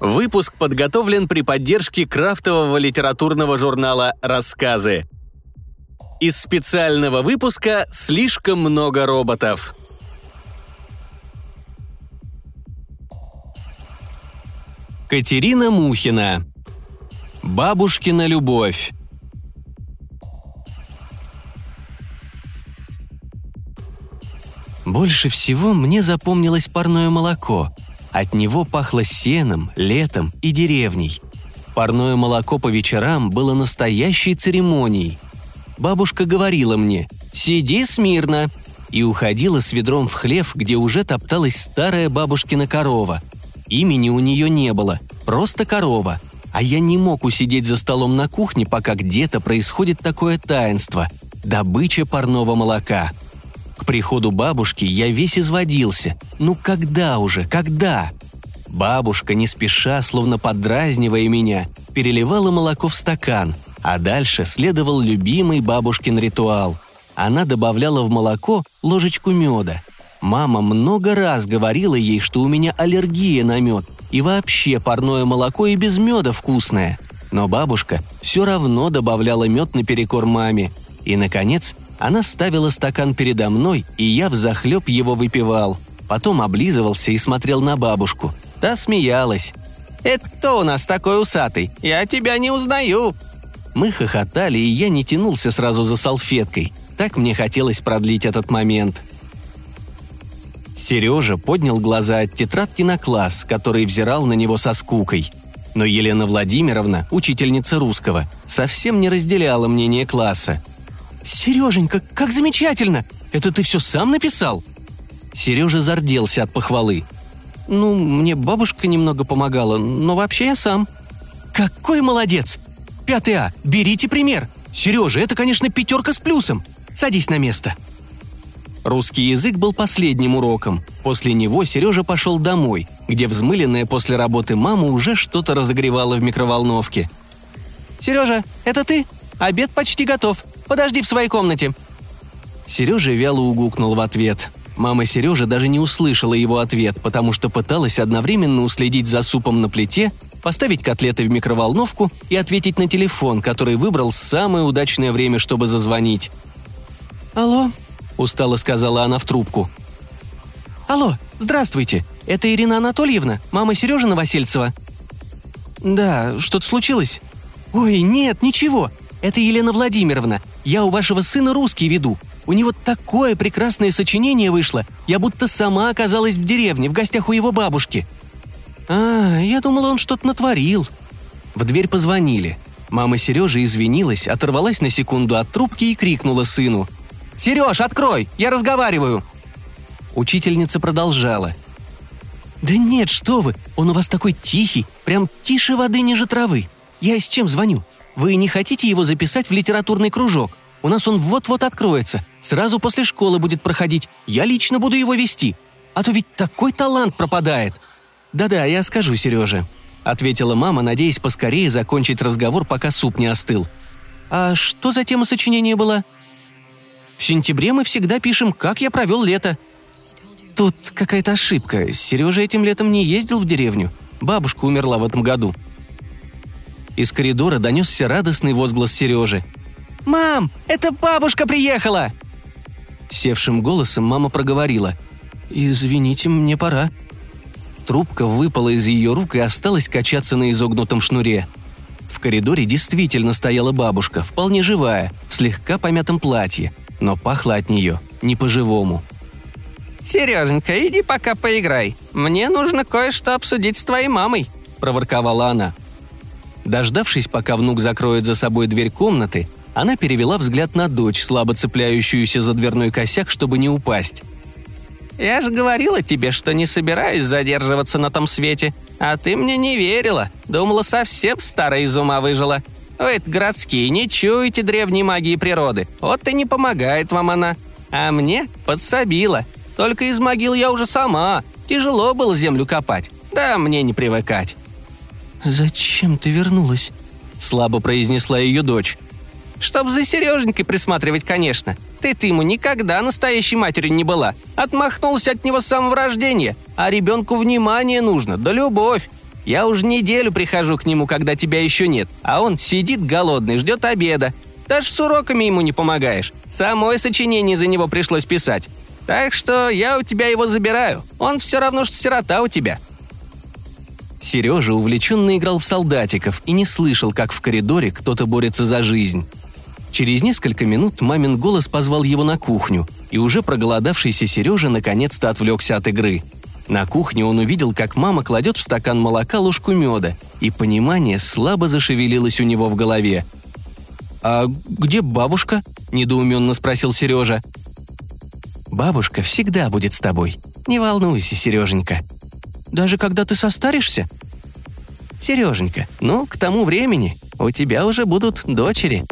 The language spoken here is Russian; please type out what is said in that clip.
Выпуск подготовлен при поддержке крафтового литературного журнала «Рассказы». Из специального выпуска «Слишком много роботов». Катерина Мухина. Бабушкина любовь. Больше всего мне запомнилось парное молоко. От него пахло сеном, летом и деревней. Парное молоко по вечерам было настоящей церемонией. Бабушка говорила мне «Сиди смирно», и уходила с ведром в хлев, где уже топталась старая бабушкина корова. Имени у нее не было, просто корова. А я не мог усидеть за столом на кухне, пока где-то происходит такое таинство – добыча парного молока – приходу бабушки я весь изводился. Ну когда уже, когда? Бабушка, не спеша, словно подразнивая меня, переливала молоко в стакан, а дальше следовал любимый бабушкин ритуал. Она добавляла в молоко ложечку меда. Мама много раз говорила ей, что у меня аллергия на мед, и вообще парное молоко и без меда вкусное. Но бабушка все равно добавляла мед наперекор маме. И, наконец, она ставила стакан передо мной, и я взахлеб его выпивал. Потом облизывался и смотрел на бабушку. Та смеялась. «Это кто у нас такой усатый? Я тебя не узнаю!» Мы хохотали, и я не тянулся сразу за салфеткой. Так мне хотелось продлить этот момент. Сережа поднял глаза от тетрадки на класс, который взирал на него со скукой. Но Елена Владимировна, учительница русского, совсем не разделяла мнение класса. «Сереженька, как замечательно! Это ты все сам написал?» Сережа зарделся от похвалы. «Ну, мне бабушка немного помогала, но вообще я сам». «Какой молодец! Пятый А, берите пример! Сережа, это, конечно, пятерка с плюсом! Садись на место!» Русский язык был последним уроком. После него Сережа пошел домой, где взмыленная после работы мама уже что-то разогревала в микроволновке. «Сережа, это ты? Обед почти готов. Подожди в своей комнате». Сережа вяло угукнул в ответ. Мама Сережи даже не услышала его ответ, потому что пыталась одновременно уследить за супом на плите, поставить котлеты в микроволновку и ответить на телефон, который выбрал самое удачное время, чтобы зазвонить. «Алло?» – устало сказала она в трубку. «Алло, здравствуйте. Это Ирина Анатольевна, мама Сережи Новосельцева?» «Да, что-то случилось?» «Ой, нет, ничего. Это Елена Владимировна. Я у вашего сына русский веду. У него такое прекрасное сочинение вышло. Я будто сама оказалась в деревне, в гостях у его бабушки». «А, я думала, он что-то натворил». В дверь позвонили. Мама Сережи извинилась, оторвалась на секунду от трубки и крикнула сыну. «Сереж, открой! Я разговариваю!» Учительница продолжала. «Да нет, что вы! Он у вас такой тихий, прям тише воды ниже травы. Я с чем звоню? Вы не хотите его записать в литературный кружок? У нас он вот-вот откроется. Сразу после школы будет проходить. Я лично буду его вести. А то ведь такой талант пропадает. Да-да, я скажу Сереже», — ответила мама, надеясь поскорее закончить разговор, пока суп не остыл. «А что за тема сочинения была?» «В сентябре мы всегда пишем, как я провел лето». «Тут какая-то ошибка. Сережа этим летом не ездил в деревню. Бабушка умерла в этом году», из коридора донесся радостный возглас Сережи. «Мам, это бабушка приехала!» Севшим голосом мама проговорила. «Извините, мне пора». Трубка выпала из ее рук и осталась качаться на изогнутом шнуре. В коридоре действительно стояла бабушка, вполне живая, в слегка помятом платье, но пахло от нее не по-живому. «Сереженька, иди пока поиграй. Мне нужно кое-что обсудить с твоей мамой», – проворковала она. Дождавшись, пока внук закроет за собой дверь комнаты, она перевела взгляд на дочь, слабо цепляющуюся за дверной косяк, чтобы не упасть. «Я же говорила тебе, что не собираюсь задерживаться на том свете, а ты мне не верила. Думала, совсем старая из ума выжила. Вы городские, не чуете древней магии природы. Вот и не помогает вам она. А мне подсобила. Только из могил я уже сама. Тяжело было землю копать. Да мне не привыкать. «Зачем ты вернулась?» – слабо произнесла ее дочь. «Чтоб за Сереженькой присматривать, конечно. Ты-то ему никогда настоящей матерью не была. Отмахнулся от него с самого рождения. А ребенку внимание нужно, да любовь. Я уже неделю прихожу к нему, когда тебя еще нет, а он сидит голодный, ждет обеда. Даже с уроками ему не помогаешь. Самое сочинение за него пришлось писать. Так что я у тебя его забираю. Он все равно, что сирота у тебя». Сережа увлеченно играл в солдатиков и не слышал, как в коридоре кто-то борется за жизнь. Через несколько минут мамин голос позвал его на кухню, и уже проголодавшийся Сережа наконец-то отвлекся от игры. На кухне он увидел, как мама кладет в стакан молока ложку меда, и понимание слабо зашевелилось у него в голове. «А где бабушка?» – недоуменно спросил Сережа. «Бабушка всегда будет с тобой. Не волнуйся, Сереженька», даже когда ты состаришься? Сереженька, ну, к тому времени у тебя уже будут дочери»,